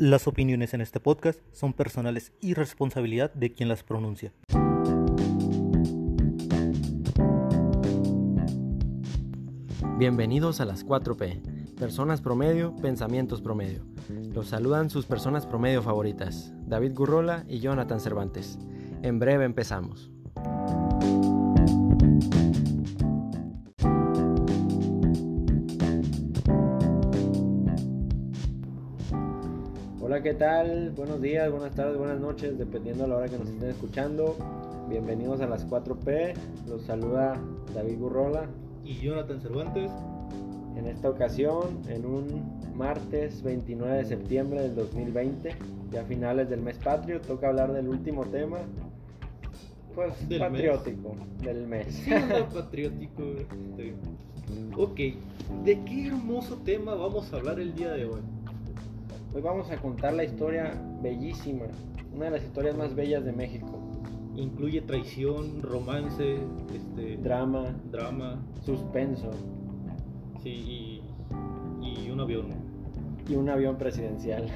Las opiniones en este podcast son personales y responsabilidad de quien las pronuncia. Bienvenidos a las 4P, personas promedio, pensamientos promedio. Los saludan sus personas promedio favoritas, David Gurrola y Jonathan Cervantes. En breve empezamos. Hola, ¿qué tal? Buenos días, buenas tardes, buenas noches, dependiendo de la hora que nos estén escuchando. Bienvenidos a las 4P. Los saluda David Gurrola. Y Jonathan Cervantes. En esta ocasión, en un martes 29 de septiembre del 2020, ya finales del mes patrio, toca hablar del último tema, pues patriótico del mes. Sí, patriótico. Ok, ¿de qué hermoso tema vamos a hablar el día de hoy? Hoy vamos a contar la historia bellísima, una de las historias más bellas de México. Incluye traición, romance, este, drama, drama, suspenso. Sí, y, un avión. Y un avión presidencial.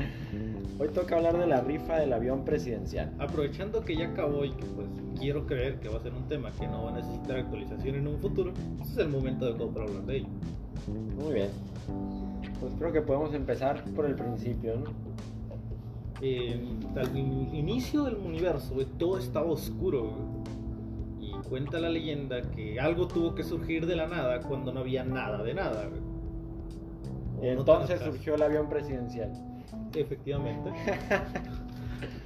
Hoy toca hablar de la rifa del avión presidencial. Aprovechando que ya acabó y que pues quiero creer que va a ser un tema que no va a necesitar actualización en un futuro, pues, es el momento de para hablar de ello. Muy bien. Pues creo que podemos empezar por el principio, ¿no? al inicio del universo, todo estaba oscuro. Y cuenta la leyenda que algo tuvo que surgir de la nada cuando no había nada de nada. Y entonces surgió el avión presidencial. Efectivamente.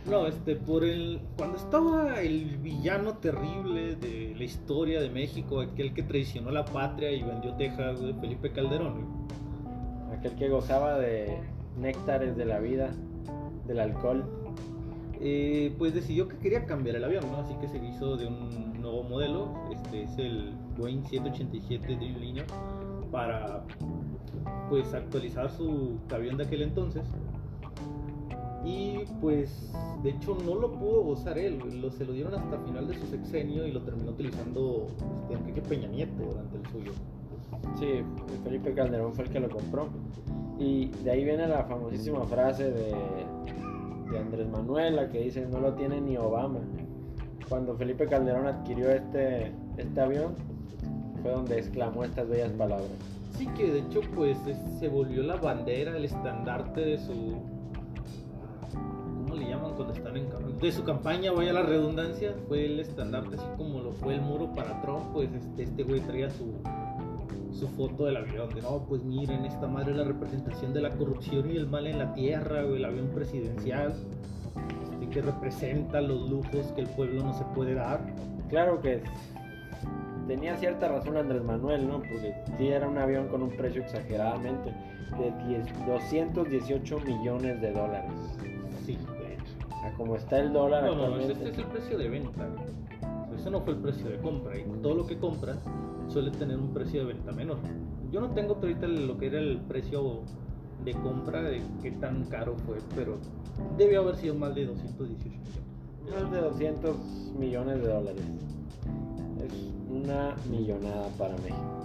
No, este, por el. Cuando estaba el villano terrible de la historia de México, aquel que traicionó la patria y vendió Texas, Felipe Calderón aquel que gozaba de néctares de la vida, del alcohol. Eh, pues decidió que quería cambiar el avión, ¿no? Así que se hizo de un nuevo modelo, este es el Boeing 787 Dreamliner, para pues actualizar su avión de aquel entonces. Y pues de hecho no lo pudo gozar él, se lo dieron hasta final de su sexenio y lo terminó utilizando este, Enrique Peña Nieto durante el suyo. Sí, Felipe Calderón fue el que lo compró. Y de ahí viene la famosísima frase de, de Andrés Manuel, que dice, no lo tiene ni Obama. Cuando Felipe Calderón adquirió este, este avión, fue donde exclamó estas bellas palabras. Sí, que de hecho pues se volvió la bandera, el estandarte de su... ¿Cómo le llaman cuando están en De su campaña, vaya la redundancia, fue el estandarte, así como lo fue el muro para Trump, pues este, este güey traía su, su foto del avión, de no, pues miren, esta madre es la representación de la corrupción y el mal en la tierra, o el avión presidencial, este, que representa los lujos que el pueblo no se puede dar. Claro que tenía cierta razón Andrés Manuel, ¿no? Porque sí era un avión con un precio exageradamente de 218 millones de dólares. Sí, de hecho. A como está el dólar no, No, este es el precio de venta. Ese no fue el precio de compra. Y todo lo que compra suele tener un precio de venta menor. Yo no tengo ahorita lo que era el precio de compra de qué tan caro fue, pero debió haber sido más de 218 millones. Más de 200 millones de dólares. Es una millonada para México.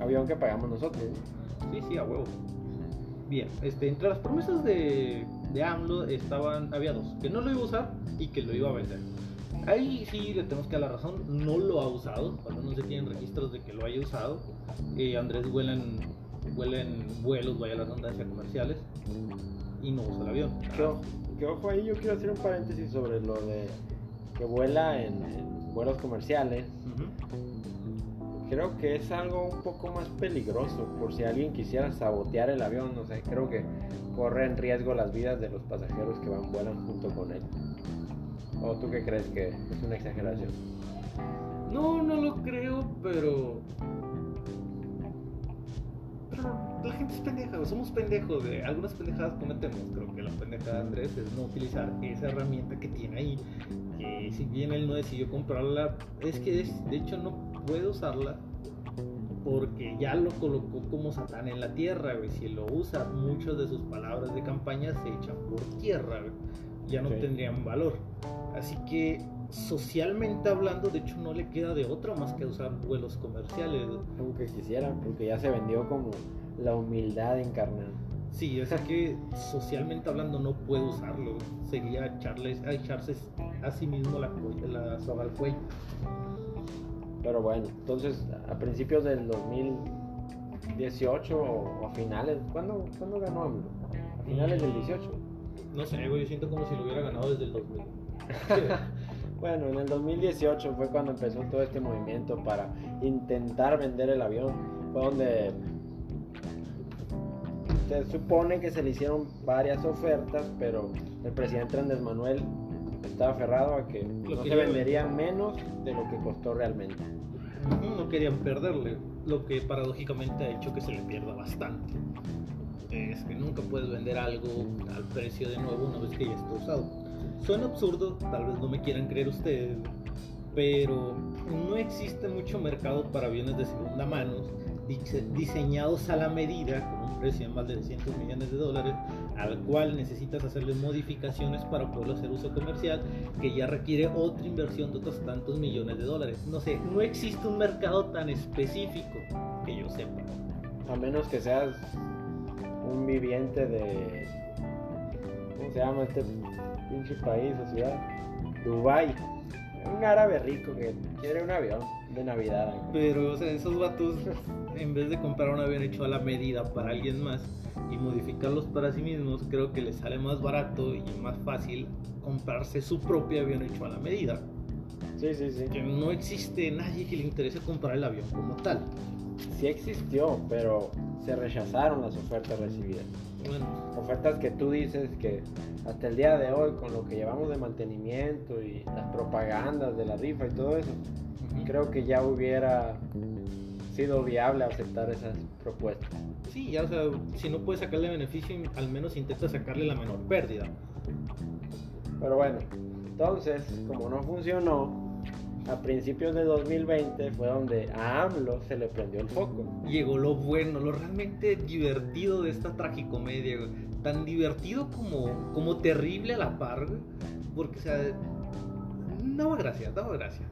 Avión que pagamos nosotros. Sí, sí, a huevo. Bien, este, entre las promesas de, de AMLO estaban, había dos, que no lo iba a usar y que lo iba a vender. Ahí sí le tenemos que dar la razón, no lo ha usado, cuando no se tienen registros de que lo haya usado. Eh, Andrés vuela en, vuelos, vaya la redundancia, comerciales y no usa el avión. Que, ojo ahí, yo quiero hacer un paréntesis sobre lo de que vuela en, vuelos comerciales. Creo que es algo un poco más peligroso por si alguien quisiera sabotear el avión, no sé, creo que corre en riesgo las vidas de los pasajeros que van vuelan junto con él. ¿O tú qué crees que es una exageración? No, no lo creo, pero. Pero la gente es pendeja, somos pendejos. De algunas pendejadas cometemos. Creo que la pendeja de Andrés es no utilizar esa herramienta que tiene ahí. Que si bien él no decidió comprarla, es que de hecho no puede usarla porque ya lo colocó como Satán en la tierra, Si lo usa, muchas de sus palabras de campaña se echan por tierra, Ya no tendrían valor. Así que socialmente hablando, de hecho no le queda de otra más que usar vuelos comerciales. Aunque quisiera, porque ya se vendió como la humildad encarnada. Sí, así que socialmente hablando no puede usarlo. Sería echarle, echarse a sí mismo la, la soga al cuello. Pero bueno, entonces a principios del 2018 o a finales, ¿cuándo, ¿cuándo ganó AMLO? A finales del 18. No sé, güey, yo siento como si lo hubiera ganado desde el 2000. Bueno, en el 2018 fue cuando empezó todo este movimiento para intentar vender el avión. Fue donde se supone que se le hicieron varias ofertas, pero el presidente Andrés Manuel estaba aferrado a que Lo no que se vendería menos de lo que costó realmente. No querían perderle, lo que paradójicamente ha hecho que se le pierda bastante. Es que nunca puedes vender algo al precio de nuevo una vez que ya está usado. Suena absurdo, tal vez no me quieran creer ustedes, pero no existe mucho mercado para aviones de segunda mano dise- diseñados a la medida con un precio de más de 200 millones de dólares al cual necesitas hacerle modificaciones para poderlo hacer uso comercial que ya requiere otra inversión de otros tantos millones de dólares. No sé, no existe un mercado tan específico que yo sepa. A menos que seas un viviente de. ¿Cómo se llama este pinche país o ciudad? Dubai. Un árabe rico que quiere un avión de Navidad. Pero, o sea, esos vatos, en vez de comprar un avión hecho a la medida para alguien más y modificarlos para sí mismos, creo que les sale más barato y más fácil comprarse su propio avión hecho a la medida. Sí, sí, sí. Que no existe nadie que le interese comprar el avión como tal. Sí existió, pero se rechazaron las ofertas recibidas. Bueno, Ofertas que tú dices que hasta el día de hoy, con lo que llevamos de mantenimiento y las propagandas de la rifa y todo eso, creo que ya hubiera sido viable aceptar esas propuestas. Sí, ya, o sea, si no puedes sacarle beneficio, al menos intenta sacarle la menor pérdida. Pero bueno, entonces, como no funcionó, a principios de 2020 fue donde a AMLO se le prendió el foco. Llegó lo bueno, lo realmente divertido de esta tragicomedia, güey. Tan divertido como, como terrible a la par, güey. Porque, o sea, daba gracia, daba gracia.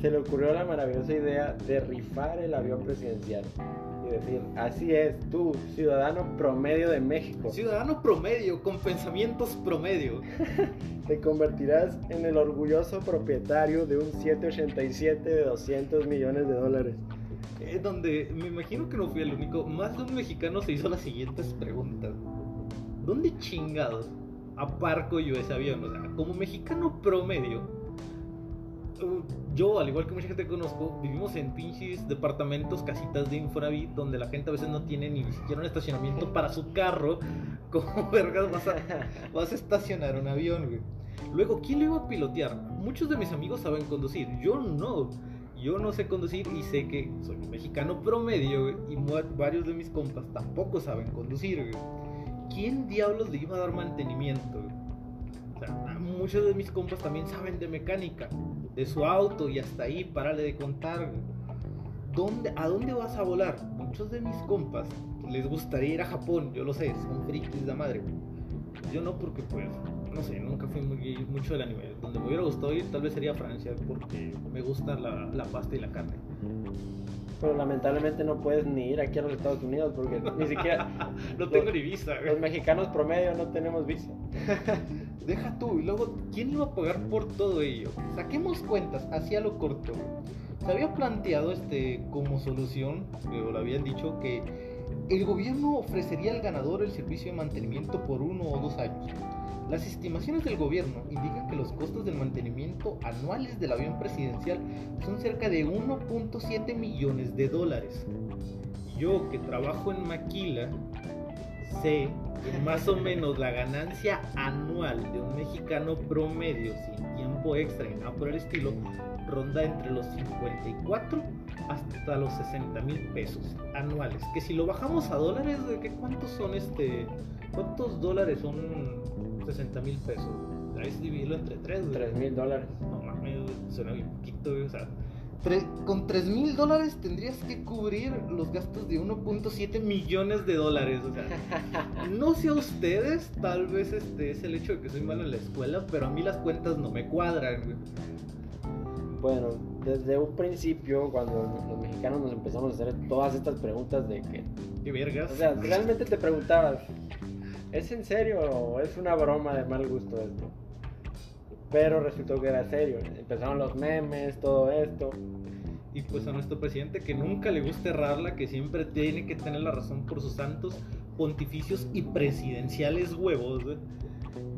Se le ocurrió la maravillosa idea de rifar el avión presidencial y decir, así es, tú, ciudadano promedio de México, Ciudadano promedio, con pensamientos promedio. te convertirás en el orgulloso propietario de un 787 de 200 millones de dólares. Eh, donde me imagino que no fui el único. Más de un mexicano se hizo las siguientes preguntas: ¿Dónde chingados aparco yo ese avión? O sea, como mexicano promedio, yo, al igual que mucha gente que conozco, vivimos en pinches departamentos, casitas de Infonavit, donde la gente a veces no tiene ni siquiera un estacionamiento para su carro. ¿Cómo vergas vas a, vas a estacionar un avión, güey? Luego, ¿quién lo iba a pilotear? Muchos de mis amigos saben conducir, yo no. Yo no sé conducir y sé que soy un mexicano promedio güey, y varios de mis compas tampoco saben conducir. ¿Quién diablos le iba a dar mantenimiento? O sea, muchos de mis compas también saben de mecánica, de su auto y hasta ahí, párale de contar. ¿Dónde, ¿A dónde vas a volar? Muchos de mis compas les gustaría ir a Japón, yo lo sé, son frikis de madre. Yo no porque pues, no sé, nunca fui muy, mucho del anime. Donde me hubiera gustado ir tal vez sería Francia porque me gusta la, la pasta y la carne. Pero lamentablemente no puedes ni ir aquí a los Estados Unidos porque ni siquiera No tengo ni visa. güey. los mexicanos promedio no tenemos visa. Deja tú, y luego, ¿quién iba a pagar por todo ello? Saquemos cuentas, hacia lo corto. Se había planteado este como solución, o lo habían dicho, que el gobierno ofrecería al ganador el servicio de mantenimiento por uno o dos años. Las estimaciones del gobierno indican que los costos del mantenimiento anuales del avión presidencial son cerca de 1.7 millones de dólares. Yo que trabajo en Maquila sé que más o menos la ganancia anual de un mexicano promedio sin tiempo extra y nada por el estilo ronda entre los 54 hasta los 60 mil pesos anuales. Que si lo bajamos a dólares, ¿de qué cuántos son este? ¿Cuántos dólares son 60 mil pesos? Ahí es dividirlo entre 3, 3 mil dólares. no mames, suena bien poquito, o sea. Tre- con 3 mil dólares tendrías que cubrir los gastos de 1.7 millones de dólares. O sea, no sé a ustedes, tal vez este es el hecho de que soy malo en la escuela, pero a mí las cuentas no me cuadran. güey. Bueno, desde un principio, cuando los mexicanos nos empezamos a hacer todas estas preguntas de que qué vergas. O sea, realmente te preguntabas, ¿es en serio o es una broma de mal gusto esto? Pero resultó que era serio. Empezaron los memes, todo esto. Y pues a nuestro presidente que nunca le gusta errarla, que siempre tiene que tener la razón por sus santos pontificios y presidenciales huevos, güey,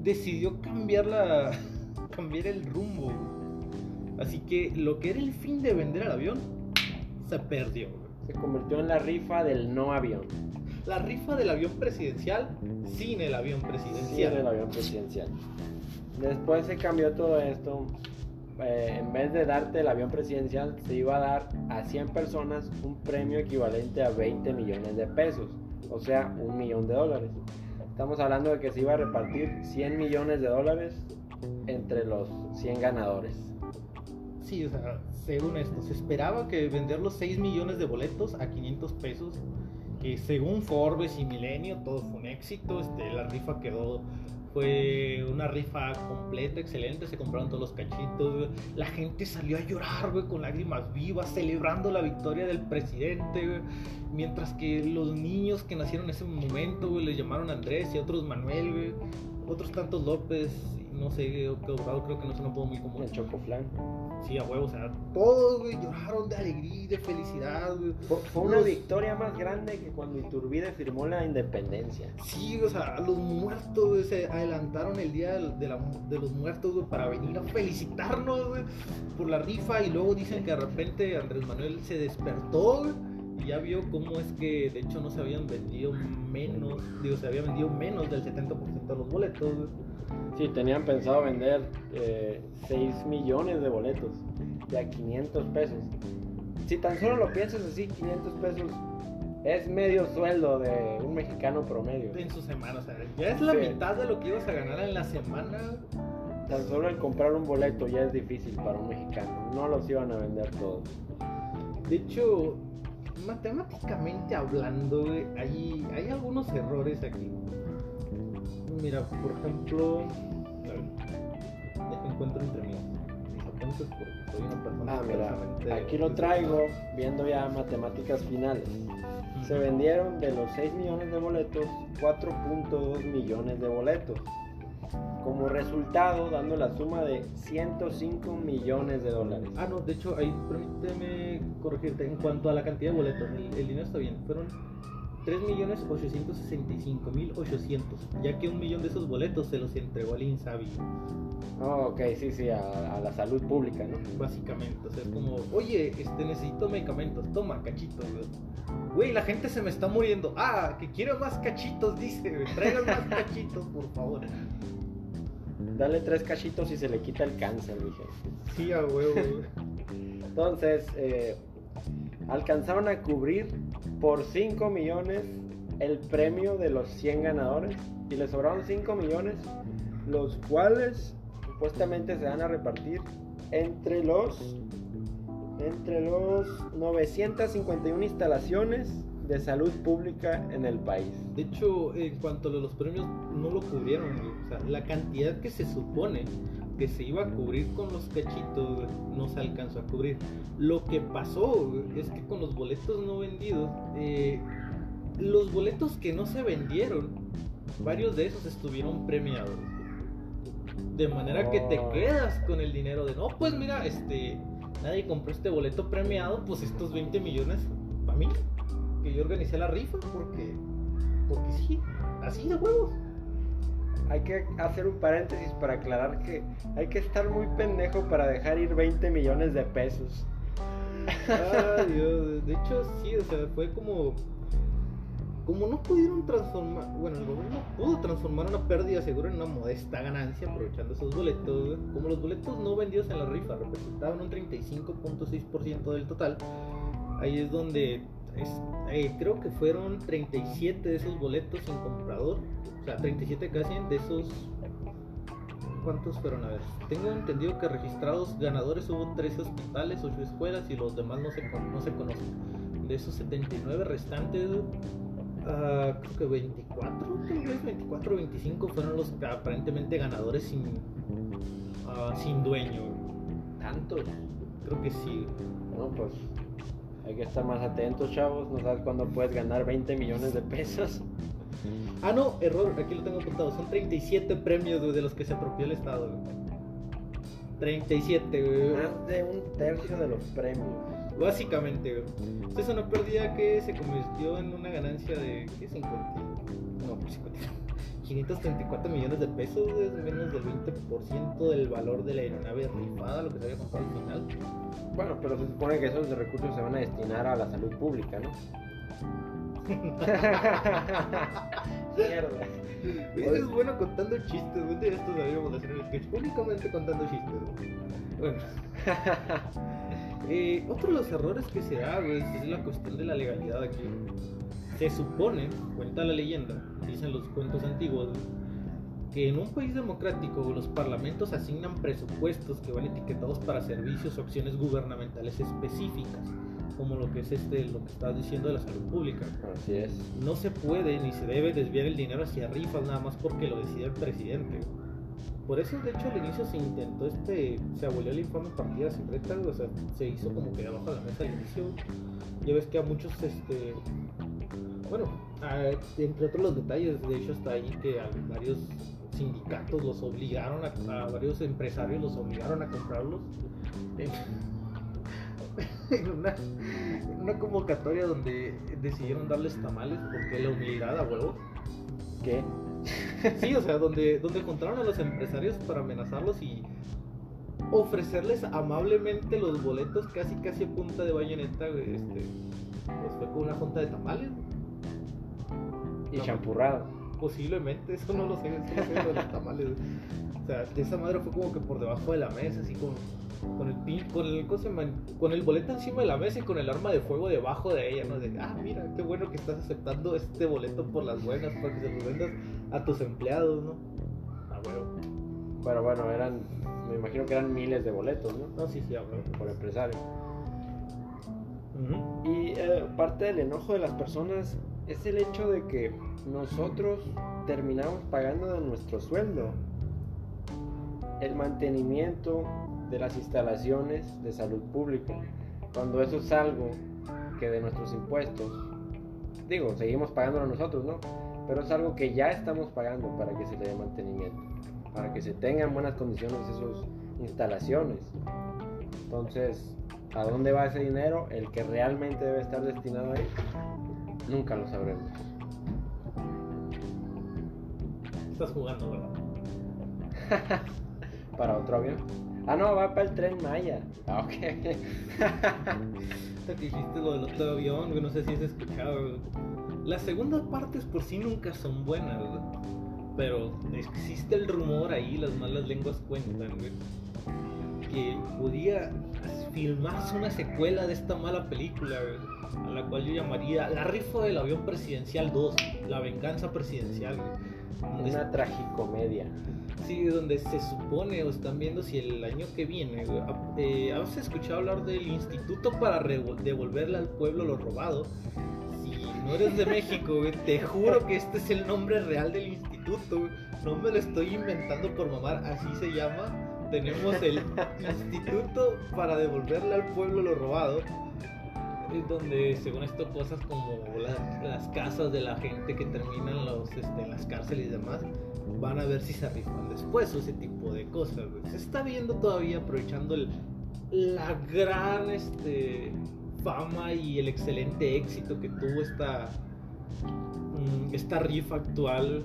decidió cambiar la cambiar el rumbo. Así que lo que era el fin de vender al avión se perdió. Se convirtió en la rifa del no avión. La rifa del avión presidencial sin el avión presidencial. era el avión presidencial. Después se cambió todo esto. Eh, en vez de darte el avión presidencial, se iba a dar a 100 personas un premio equivalente a 20 millones de pesos. O sea, un millón de dólares. Estamos hablando de que se iba a repartir 100 millones de dólares entre los 100 ganadores. Sí, o sea, según esto, se esperaba que vender los 6 millones de boletos a 500 pesos. Que según Forbes y Milenio, todo fue un éxito. Este, la rifa quedó. Fue una rifa completa, excelente. Se compraron todos los cachitos. La gente salió a llorar, güey, con lágrimas vivas, celebrando la victoria del presidente. Mientras que los niños que nacieron en ese momento, güey, les llamaron Andrés y otros Manuel, güey. Otros tantos López. No sé qué Obrador, creo que no es un apodo muy común. El chocoflan. Sí, a huevo, o sea, todos, güey, lloraron de alegría y de felicidad, güey. Fue, fue una Los- victoria más grande que cuando Iturbide firmó la independencia. Sí, o sea, los muertos, güey, se adelantaron el día de, la- de los muertos, güey, para venir a felicitarnos, güey, por la rifa. Y luego dicen que de repente Andrés Manuel se despertó, güey, y ya vio cómo es que, de hecho, no se habían vendido menos, digo, se había vendido menos del 70% de los boletos, güey. Sí, tenían pensado vender eh, 6 millones de boletos de a 500 pesos. Si tan solo lo piensas así, 500 pesos es medio sueldo de un mexicano promedio. En su semana, o sea, ya es la Sí. mitad de lo que ibas a ganar en la semana, Tan solo el comprar un boleto ya es difícil para un mexicano. No los iban a vender todos. De hecho, matemáticamente hablando, hay, hay algunos errores aquí. Mira, por ejemplo, ver, encuentro entre mis, mis apuntes porque soy una persona. Ah, mira, aquí lo traigo viendo ya matemáticas finales. Se vendieron de los 6 millones de boletos 4.2 millones de boletos. Como resultado, dando la suma de 105 millones de dólares. Ah, no, de hecho, ahí permíteme corregirte. En cuanto a la cantidad de boletos, el, el dinero está bien. Fueron 3.865.800, ya que un millón de esos boletos se los entregó al Insabi. Oh, ok, sí, sí, a, a la salud pública, ¿no? Básicamente, o sea, es como, oye, este, necesito medicamentos, toma, cachitos, güey. Güey, la gente se me está muriendo. Ah, que quiero más cachitos, dice. Traigan más cachitos, por favor. Dale tres cachitos y se le quita el cáncer, dije. Sí, a huevo, güey. Entonces, eh, alcanzaron a cubrir por 5 millones el premio de los 100 ganadores y le sobraron 5 millones, los cuales supuestamente se van a repartir entre los entre los 951 instalaciones de salud pública en el país. De hecho, en cuanto a los premios, no lo cubrieron. O la cantidad que se supone que se iba a cubrir con los cachitos, no se alcanzó a cubrir. Lo que pasó es que con los boletos no vendidos, eh, los boletos que no se vendieron, varios de esos estuvieron premiados. De manera que te Oh. quedas con el dinero de, no, pues mira, este, nadie compró este boleto premiado, pues estos 20 millones para mí, que yo organicé la rifa, porque, porque sí, así de huevos. Hay que hacer un paréntesis para aclarar que hay que estar muy pendejo para dejar ir 20 millones de pesos. Ay, Dios. De hecho, sí, o sea, fue como. Como no pudieron transformar. Bueno, el gobierno pudo transformar una pérdida segura en una modesta ganancia aprovechando esos boletos. Como los boletos no vendidos en la rifa representaban un 35.6% del total, ahí es donde. Eh, creo que fueron 37 de esos boletos sin comprador. O sea, 37 casi de esos ¿Cuántos fueron? A ver, tengo entendido que registrados ganadores hubo 13 hospitales, 8 escuelas y los demás no se, no se conocen. De esos 79 restantes, ah, creo que 24, tal vez 24 o 25 fueron los aparentemente ganadores sin, ah, sin dueño. ¿Tantos? Creo que sí. No, pues Hay que estar más atentos, chavos. No sabes cuándo puedes ganar 20 millones de pesos. Ah, no, error, aquí lo tengo apuntado. Son 37 premios güey, de los que se apropió el Estado. güey. 37, güey. Más de un tercio de los premios. Básicamente, güey. Esto es una pérdida que se convirtió en una ganancia de. ¿Qué? 50. No, pues 50. 534 millones de pesos, es menos del 20% del valor de la aeronave rifada, lo que se había comprado al final. Bueno, pero se supone que esos recursos se van a destinar a la salud pública, ¿no? Mierda. Eso es bueno contando chistes, güey. De esto deberíamos hacer el sketch únicamente contando chistes. Bueno. Eh, otro de los errores que se da, güey, es la cuestión de la legalidad aquí. Se supone, cuenta la leyenda, dicen los cuentos antiguos, que en un país democrático los parlamentos asignan presupuestos que van etiquetados para servicios o acciones gubernamentales específicas, como lo que es este, lo que estás diciendo de la salud pública. Así es. No se puede ni se debe desviar el dinero hacia rifas nada más porque lo decide el presidente. Por eso, de hecho, al inicio se intentó este, se abolió el informe partida secreta, o sea, se hizo como que abajo de la mesa al inicio. Ya ves que a muchos, este, bueno, entre otros los detalles, de hecho, está ahí que a varios sindicatos los obligaron, a, a varios empresarios los obligaron a comprarlos. En, una, en una convocatoria donde decidieron darles tamales porque la humildad a huevo. ¿Qué? Sí, o sea, donde, donde juntaron a los empresarios para amenazarlos y ofrecerles amablemente los boletos casi casi a punta de bayoneta, este, pues fue con una junta de tamales, Y champurrado. posiblemente, eso no lo sé, eso no sé de los tamales. O sea, esa madre fue como que por debajo de la mesa, así con, con el pin, con el, con el boleto encima de la mesa y con el arma de fuego debajo de ella, ¿no? De, ah, mira, qué bueno que estás aceptando este boleto por las buenas, para que se los vendas a tus empleados, ¿no? Ah, huevo. Pero bueno, eran, me imagino que eran miles de boletos, ¿no? No, sí, sí, a huevo. Por empresario. Y eh, parte del enojo de las personas es el hecho de que nosotros terminamos pagando de nuestro sueldo el mantenimiento de las instalaciones de salud pública, cuando eso es algo que de nuestros impuestos, digo, seguimos pagándolo nosotros, ¿no? Pero es algo que ya estamos pagando para que se le dé mantenimiento, para que se tengan buenas condiciones esas instalaciones. Entonces, ¿a dónde va ese dinero? El que realmente debe estar destinado ahí, nunca lo sabremos. Estás jugando, ¿verdad? Para otro avión. Ah, no, va para el tren Maya. Ah, ok. Hasta que dijiste lo del otro avión, güey, no sé si has escuchado. güey. Las segundas partes por sí nunca son buenas, güey. Pero existe el rumor ahí, las malas lenguas cuentan, güey, que podía filmarse una secuela de esta mala película, güey, a la cual yo llamaría La rifa del avión presidencial 2, La venganza presidencial, güey. Una tragicomedia. Sí, donde se supone o están viendo si el año que viene, eh, ¿has escuchado hablar del Instituto para devolverle al pueblo lo robado? Si no eres de México, güey, te juro que este es el nombre real del instituto, güey. No me lo estoy inventando por mamar, así se llama. Tenemos el Instituto para devolverle al pueblo lo robado. Donde, según esto, cosas como la- las casas de la gente que terminan los, este, las cárceles y demás, van a ver si se rifan después o ese tipo de cosas. Se está viendo todavía aprovechando el, la gran este, fama y el excelente éxito que tuvo esta, mm, esta rifa actual.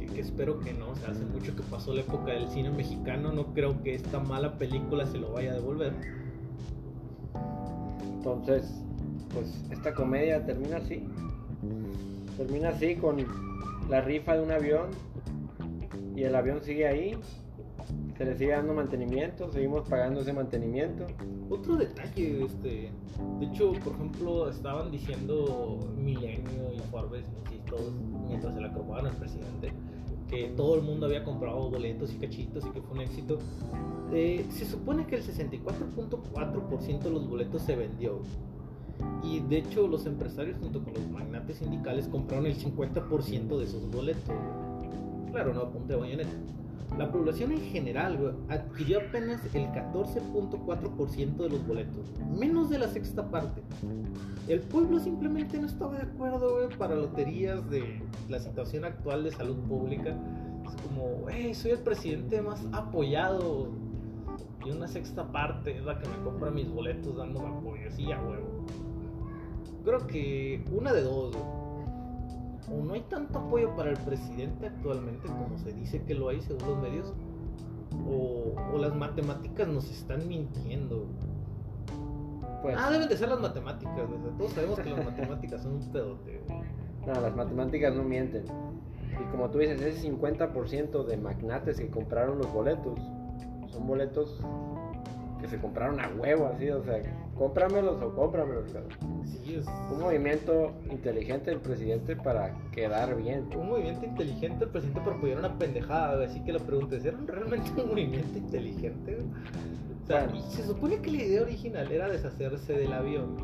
Que, que espero que no, hace mucho que pasó la época del cine mexicano, no creo que esta mala película se lo vaya a devolver. Entonces, pues esta comedia termina así. Termina así con la rifa de un avión y el avión sigue ahí. Se le sigue dando mantenimiento, seguimos pagando ese mantenimiento. Otro detalle, este, de hecho, por ejemplo, estaban diciendo Milenio y Forbes y todos, mientras se la cromaban al presidente, que todo el mundo había comprado boletos y cachitos y que fue un éxito. Eh, se supone que el 64.4% de los boletos se vendió. Y de hecho, los empresarios, junto con los magnates sindicales, compraron el 50% de esos boletos. Claro, no a punta de bayoneta. La población en general, güey, adquirió apenas el 14.4% de los boletos, menos de la sexta parte. El pueblo simplemente no estaba de acuerdo, güey, para loterías de la situación actual de salud pública. Es como, hey, soy el presidente más apoyado. Y una sexta parte es la que me compra mis boletos dándome apoyo. Sí, a huevo. Creo que una de dos, güey o no hay tanto apoyo para el presidente actualmente como se dice que lo hay según los medios, o, o las matemáticas nos están mintiendo. Pues, Ah, deben de ser las matemáticas, güey. Todos sabemos que las matemáticas son un pedote. no, las matemáticas no mienten. Y como tú dices, ese 50% de magnates que compraron los boletos son boletos que se compraron a huevo, así, o sea, cómpramelos o cómpramelos. cabrón. Sí, es Un movimiento inteligente del presidente para quedar bien. un movimiento inteligente el presidente para apoyar una pendejada. Así que la pregunta es, ¿era realmente un movimiento inteligente? O sea, Bueno. se supone que la idea original era deshacerse del avión.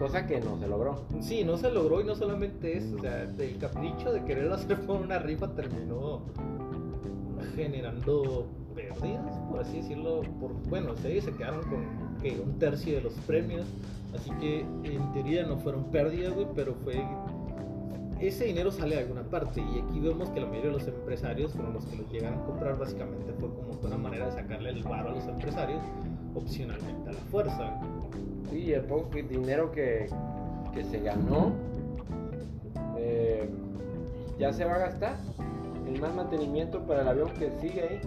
Cosa que no se logró. Sí, no se logró y no solamente eso, o sea, el capricho de quererlo hacer por una rifa terminó generando pérdidas, por así decirlo. Por, bueno, ellos se quedaron con un tercio de los premios, así que en teoría no fueron pérdidas, güey, pero fue ese dinero sale de alguna parte y aquí vemos que la mayoría de los empresarios fueron los que los llegaron a comprar básicamente fue como una manera de sacarle el varo a los empresarios opcionalmente a la fuerza Sí, el poco dinero que, que se ganó eh, ya se va a gastar en más mantenimiento para el avión que sigue ahí.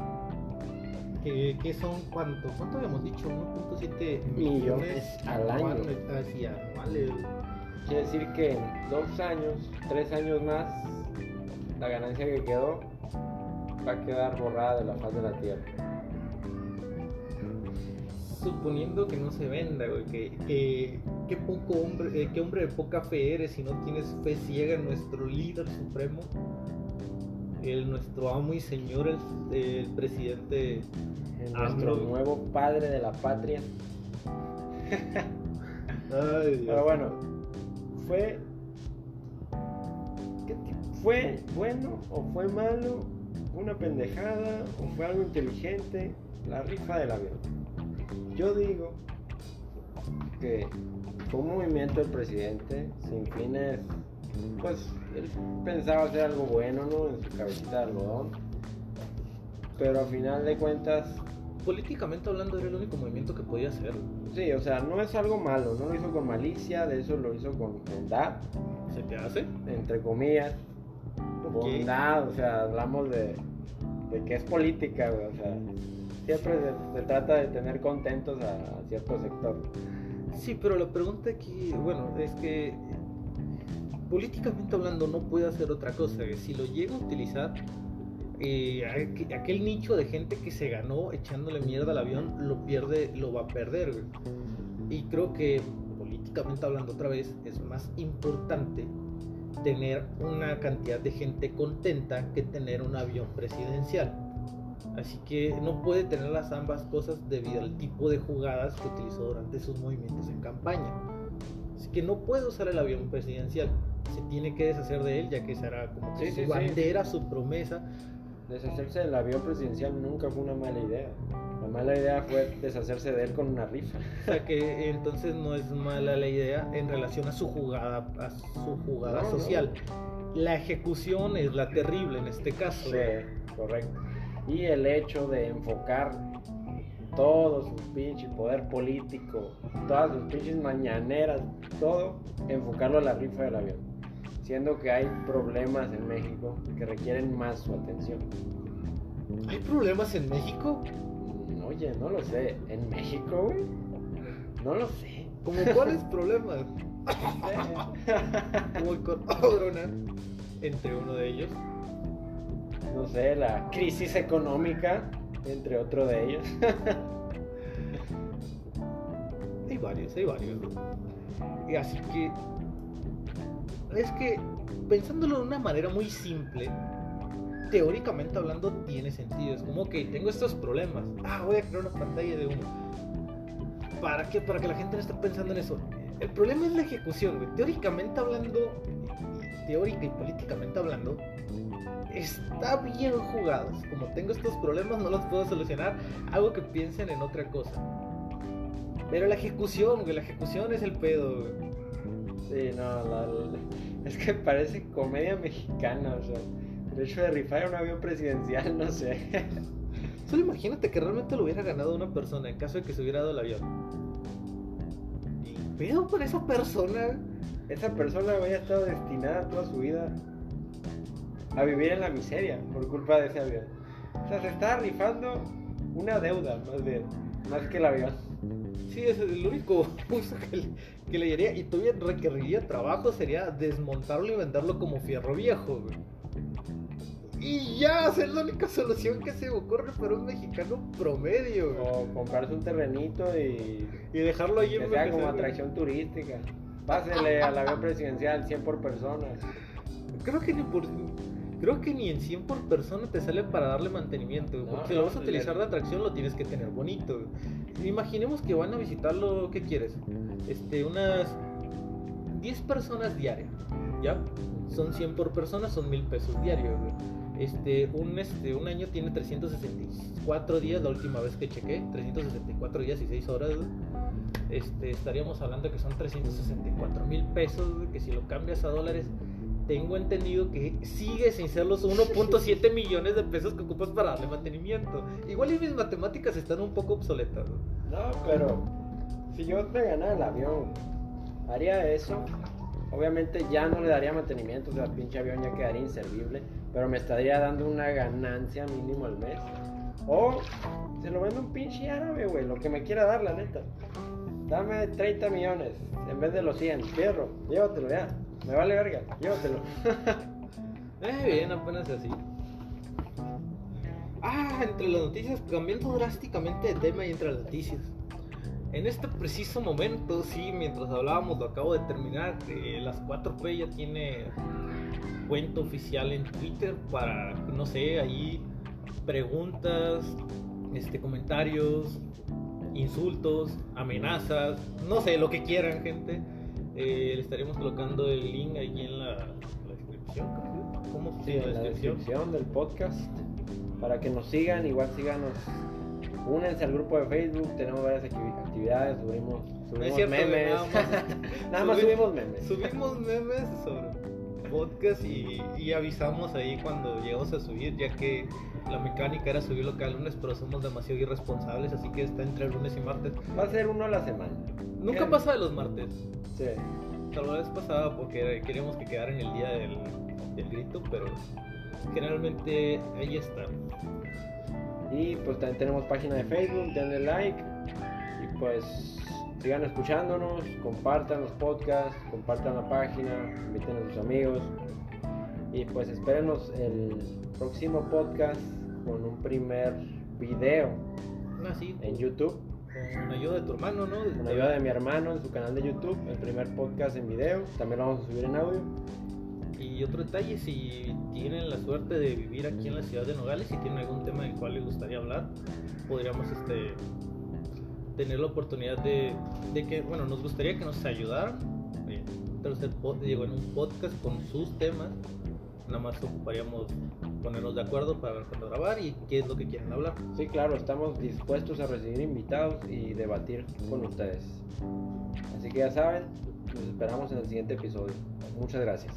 Que, que son cuánto cuánto habíamos dicho 1.7 Millones al año. anuales. Quiere decir que en dos años, tres años más, la ganancia que quedó va a quedar borrada de la faz de la tierra. suponiendo que no se venda güey, que, que, que poco hombre eh, qué hombre de poca fe eres si no tienes fe ciega en nuestro líder supremo el nuestro amo y señor el, el presidente En nuestro nuevo padre de la patria. Ay, Dios. Pero bueno, fue. ¿qué ¿Fue bueno o fue malo? ¿Una pendejada o fue algo inteligente? La rifa del avión. Yo digo que fue un movimiento del presidente sin fines. Pues él pensaba hacer algo bueno, ¿no? En su cabecita de algodón. Pero a final de cuentas, políticamente hablando era el único movimiento que podía hacer sí, o sea, no es algo malo, no lo hizo con malicia, de eso lo hizo con bondad. se te hace entre comillas, bondad, o sea, hablamos de, de que es política, güey, o sea, siempre se, se trata de tener contentos a, a cierto sector. Sí, pero la pregunta aquí, bueno, es que políticamente hablando no puede hacer otra cosa. Si lo llega a utilizar, eh, aqu- aquel nicho de gente que se ganó echándole mierda al avión lo pierde, lo va a perder. Y creo que políticamente hablando otra vez es más importante tener una cantidad de gente contenta que tener un avión presidencial. Así que no puede tener las ambas cosas debido al tipo de jugadas que utilizó durante sus movimientos en campaña. Así que no puede usar el avión presidencial. Se tiene que deshacer de él ya que será como que Sí, su sí, sí. bandera, su promesa. Deshacerse del avión presidencial nunca fue una mala idea. La mala idea fue deshacerse de él con una rifa. O sea que entonces no es mala la idea en relación a su jugada, a su jugada No, no. social. La ejecución es la terrible en este caso. Sí, correcto. Y el hecho de enfocar todo su pinche poder político, todas sus pinches mañaneras, todo, enfocarlo a la rifa del avión. Siendo que hay problemas en México que requieren más su atención. ¿Hay problemas en México? Mm, Oye, no lo sé. ¿En México, güey? No lo sé. ¿Como cuáles problemas? Como el corona, entre uno de ellos. No sé, la crisis económica, entre otro de ellos. Hay varios, hay varios. Y así que. Es que, pensándolo de una manera muy simple, teóricamente hablando, tiene sentido. Es como que tengo estos problemas. Ah, voy a crear una pantalla de humo. ¿Para qué? Para que la gente no esté pensando en eso. El problema es la ejecución, güey. Teóricamente hablando, teórica y políticamente hablando, está bien jugados. Como tengo estos problemas, no los puedo solucionar. Hago que piensen en otra cosa. Pero la ejecución, güey, la ejecución es el pedo, güey. Sí, no, la- la- es que parece comedia mexicana, o sea, el hecho de rifar un avión presidencial, no sé. Solo imagínate que realmente lo hubiera ganado una persona en caso de que se hubiera dado el avión. ¿Y pedo por esa persona? Esa persona había estado destinada toda su vida a vivir en la miseria por culpa de ese avión. O sea, se estaba rifando una deuda, más bien, más que el avión. Sí, es el único uso que le, que le daría y todavía requeriría trabajo sería desmontarlo y venderlo como fierro viejo, güey. Y ya, esa es la única solución que se me ocurre para un mexicano promedio, güey. O comprarse un terrenito y Y dejarlo ahí que en sea como atracción turística. Pásele al avión presidencial 100 por persona. Creo que ni por creo que ni en 100 por persona te sale para darle mantenimiento. No, porque si lo vas a utilizar de atracción lo tienes que tener bonito. Imaginemos que van a visitarlo, ¿qué quieres? Este, unas 10 personas diarias, ¿ya? Son 100 por persona, son 1000 pesos diarios. Este, un, este, un año tiene 364 días, la última vez que chequé, 364 días y 6 horas. Este, estaríamos hablando que son 364 mil pesos, que si lo cambias a dólares, tengo entendido que sigue sin ser los 1.7 millones de pesos que ocupas para darle mantenimiento. Igual y mis matemáticas están un poco obsoletas. güey. No, pero si yo me ganara el avión, haría eso. Obviamente ya no le daría mantenimiento, o sea, el pinche avión ya quedaría inservible, pero me estaría dando una ganancia mínimo al mes. O se lo vendo un pinche árabe, güey, lo que me quiera dar, la neta. Dame 30 millones en vez de los 100, fierro, llévatelo ya. Me vale verga, llévatelo. Eh, bien, apenas así. Ah, entre las noticias, cambiando drásticamente de tema y entre las noticias. En este preciso momento, sí, mientras hablábamos, lo acabo de terminar. eh, las 4P ya tiene cuenta oficial en Twitter para, no sé, ahí preguntas, este, comentarios, insultos, amenazas, no sé, lo que quieran, gente. Eh, le estaremos colocando el link ahí en la, la descripción. ¿Cómo? Sí, en la descripción del podcast. Para que nos sigan, igual síganos. Únense al grupo de Facebook, tenemos varias activi- actividades, subimos, subimos cierto, memes. nada Nada más Subi- subimos memes. Subimos memes sobre podcast y, y avisamos ahí cuando llegamos a subir, ya que la mecánica era subirlo cada lunes, pero somos demasiado irresponsables, así que está entre lunes y martes. Va a ser uno a la semana. Nunca pasa de los martes. Sí. Tal vez pasaba porque queríamos que quedara en el día del, del grito, pero generalmente ahí está. Y pues también tenemos página de Facebook, denle like. Y pues sigan escuchándonos, compartan los podcasts, compartan la página, inviten a sus amigos. Y pues espérenos el próximo podcast con un primer video Así, en YouTube. con ayuda de tu hermano, ¿no? Con ayuda de mi hermano en su canal de YouTube, el primer podcast en video. También lo vamos a subir en audio. Y otro detalle, si tienen la suerte de vivir aquí en la ciudad de Nogales, si tienen algún tema del cual les gustaría hablar, podríamos este, tener la oportunidad de, de que, bueno, nos gustaría que nos ayudaran. eh, tercer digo, en un podcast con sus temas, nada más ocuparíamos ponernos de acuerdo para grabar y qué es lo que quieren hablar. Sí, claro, estamos dispuestos a recibir invitados y debatir con ustedes. Así que ya saben, nos esperamos en el siguiente episodio. Muchas gracias.